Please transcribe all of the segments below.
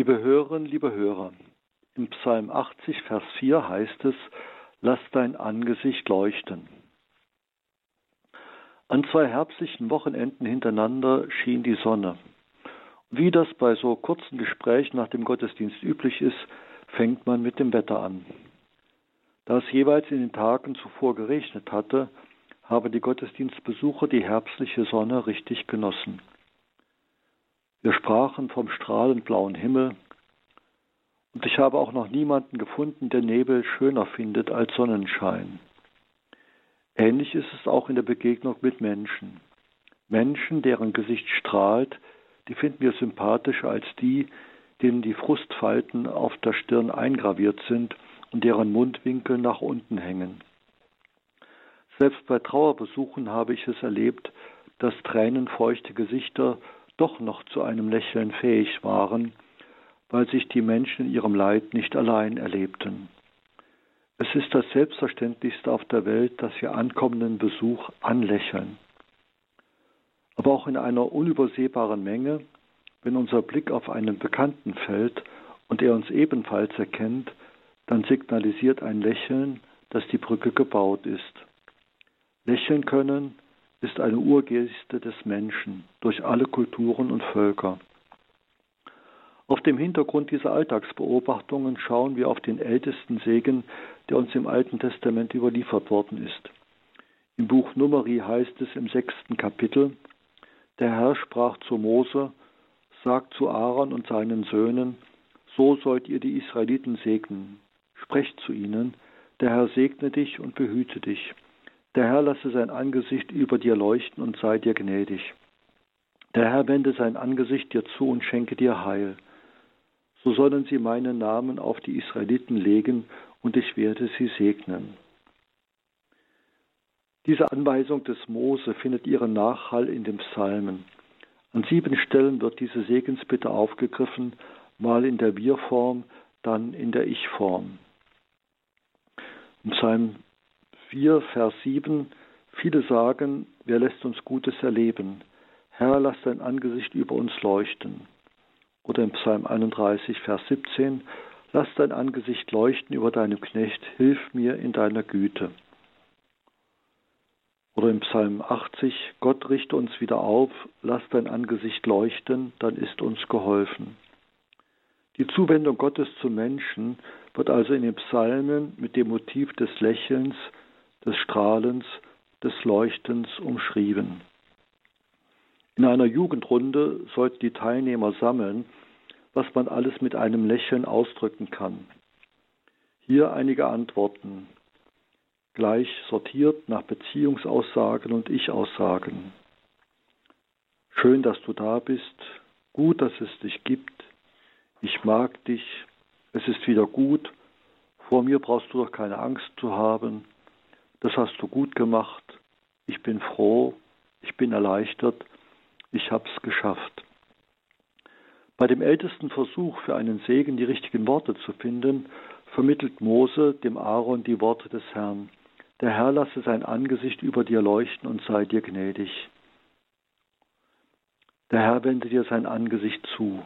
Liebe Hörerinnen, liebe Hörer, im Psalm 80, Vers 4 heißt es, Lass dein Angesicht leuchten. An zwei herbstlichen Wochenenden hintereinander schien die Sonne. Wie das bei so kurzen Gesprächen nach dem Gottesdienst üblich ist, fängt man mit dem Wetter an. Da es jeweils in den Tagen zuvor geregnet hatte, haben die Gottesdienstbesucher die herbstliche Sonne richtig genossen. Wir sprachen vom strahlend blauen Himmel, und ich habe auch noch niemanden gefunden, der Nebel schöner findet als Sonnenschein. Ähnlich ist es auch in der Begegnung mit Menschen. Menschen, deren Gesicht strahlt, die finden wir sympathischer als die, denen die Frustfalten auf der Stirn eingraviert sind und deren Mundwinkel nach unten hängen. Selbst bei Trauerbesuchen habe ich es erlebt, dass tränenfeuchte Gesichter doch noch zu einem Lächeln fähig waren, weil sich die Menschen in ihrem Leid nicht allein erlebten. Es ist das Selbstverständlichste auf der Welt, dass wir ankommenden Besuch anlächeln. Aber auch in einer unübersehbaren Menge, wenn unser Blick auf einen Bekannten fällt und er uns ebenfalls erkennt, dann signalisiert ein Lächeln, dass die Brücke gebaut ist. Lächeln können ist eine Urgeste des Menschen durch alle Kulturen und Völker. Auf dem Hintergrund dieser Alltagsbeobachtungen schauen wir auf den ältesten Segen, der uns im Alten Testament überliefert worden ist. Im Buch Numeri heißt es im sechsten Kapitel, der Herr sprach zu Mose, sagt zu Aaron und seinen Söhnen, so sollt ihr die Israeliten segnen. Sprecht zu ihnen, der Herr segne dich und behüte dich. Der Herr lasse sein Angesicht über dir leuchten und sei dir gnädig. Der Herr wende sein Angesicht dir zu und schenke dir Heil so sollen sie meinen Namen auf die Israeliten legen und ich werde sie segnen. Diese Anweisung des Mose findet ihren Nachhall in den Psalmen. An sieben Stellen wird diese Segensbitte aufgegriffen, mal in der Wir-Form, dann in der Ich-Form. Im Psalm 4, Vers 7, viele sagen, wer lässt uns Gutes erleben? Herr, lass dein Angesicht über uns leuchten. Oder im Psalm 31, Vers 17, Lass dein Angesicht leuchten über deinem Knecht, hilf mir in deiner Güte. Oder im Psalm 80, Gott richte uns wieder auf, lass dein Angesicht leuchten, dann ist uns geholfen. Die Zuwendung Gottes zum Menschen wird also in den Psalmen mit dem Motiv des Lächelns, des Strahlens, des Leuchtens umschrieben. In einer Jugendrunde sollten die Teilnehmer sammeln, was man alles mit einem Lächeln ausdrücken kann. Hier einige Antworten, gleich sortiert nach Beziehungsaussagen und Ich-Aussagen. Schön, dass du da bist, gut, dass es dich gibt, ich mag dich, es ist wieder gut, vor mir brauchst du doch keine Angst zu haben, das hast du gut gemacht, ich bin froh, ich bin erleichtert, ich hab's geschafft. Bei dem ältesten Versuch für einen Segen die richtigen Worte zu finden, vermittelt Mose dem Aaron die Worte des Herrn. Der Herr lasse sein Angesicht über dir leuchten und sei dir gnädig. Der Herr wende dir sein Angesicht zu.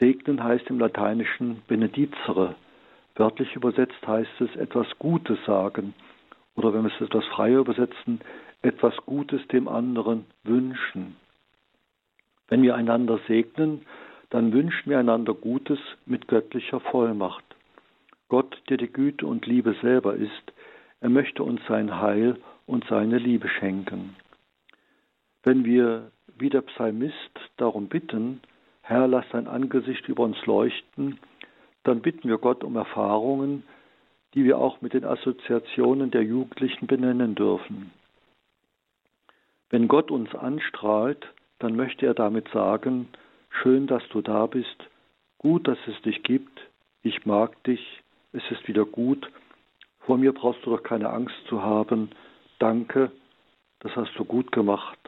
Segnen heißt im Lateinischen benedizere. Wörtlich übersetzt heißt es etwas Gutes sagen. Oder wenn wir es etwas freier übersetzen, etwas Gutes dem anderen wünschen. Wenn wir einander segnen, dann wünschen wir einander Gutes mit göttlicher Vollmacht. Gott, der die Güte und Liebe selber ist, er möchte uns sein Heil und seine Liebe schenken. Wenn wir wie der Psalmist darum bitten, Herr, lass dein Angesicht über uns leuchten, dann bitten wir Gott um Erfahrungen, die wir auch mit den Assoziationen der Jugendlichen benennen dürfen. Wenn Gott uns anstrahlt, dann möchte er damit sagen, schön, dass du da bist, gut, dass es dich gibt, ich mag dich, es ist wieder gut, vor mir brauchst du doch keine Angst zu haben, danke, das hast du gut gemacht.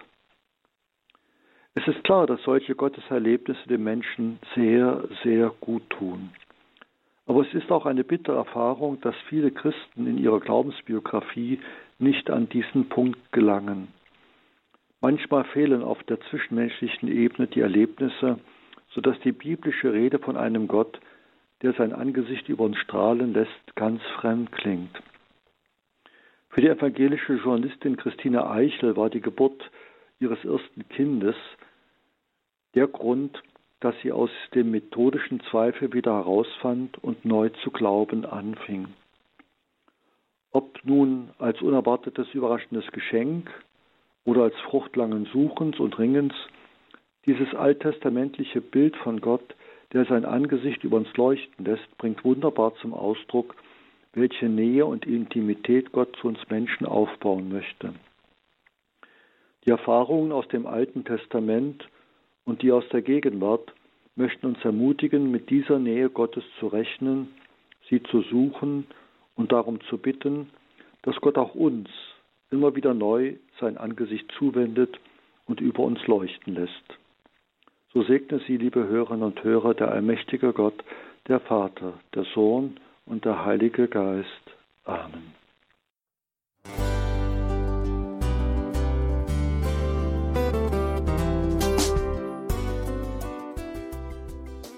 Es ist klar, dass solche Gotteserlebnisse dem Menschen sehr, sehr gut tun. Aber es ist auch eine bittere Erfahrung, dass viele Christen in ihrer Glaubensbiografie nicht an diesen Punkt gelangen. Manchmal fehlen auf der zwischenmenschlichen Ebene die Erlebnisse, sodass die biblische Rede von einem Gott, der sein Angesicht über uns strahlen lässt, ganz fremd klingt. Für die evangelische Journalistin Christine Eichel war die Geburt ihres ersten Kindes der Grund, dass sie aus dem methodischen Zweifel wieder herausfand und neu zu glauben anfing. Ob nun als unerwartetes, überraschendes Geschenk oder als Frucht langen Suchens und Ringens, dieses alttestamentliche Bild von Gott, der sein Angesicht über uns leuchten lässt, bringt wunderbar zum Ausdruck, welche Nähe und Intimität Gott zu uns Menschen aufbauen möchte. Die Erfahrungen aus dem Alten Testament und die aus der Gegenwart möchten uns ermutigen, mit dieser Nähe Gottes zu rechnen, sie zu suchen und darum zu bitten, dass Gott auch uns immer wieder neu sein Angesicht zuwendet und über uns leuchten lässt. So segne Sie, liebe Hörerinnen und Hörer, der allmächtige Gott, der Vater, der Sohn und der Heilige Geist. Amen.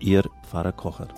Ihr Pfarrer Kocher.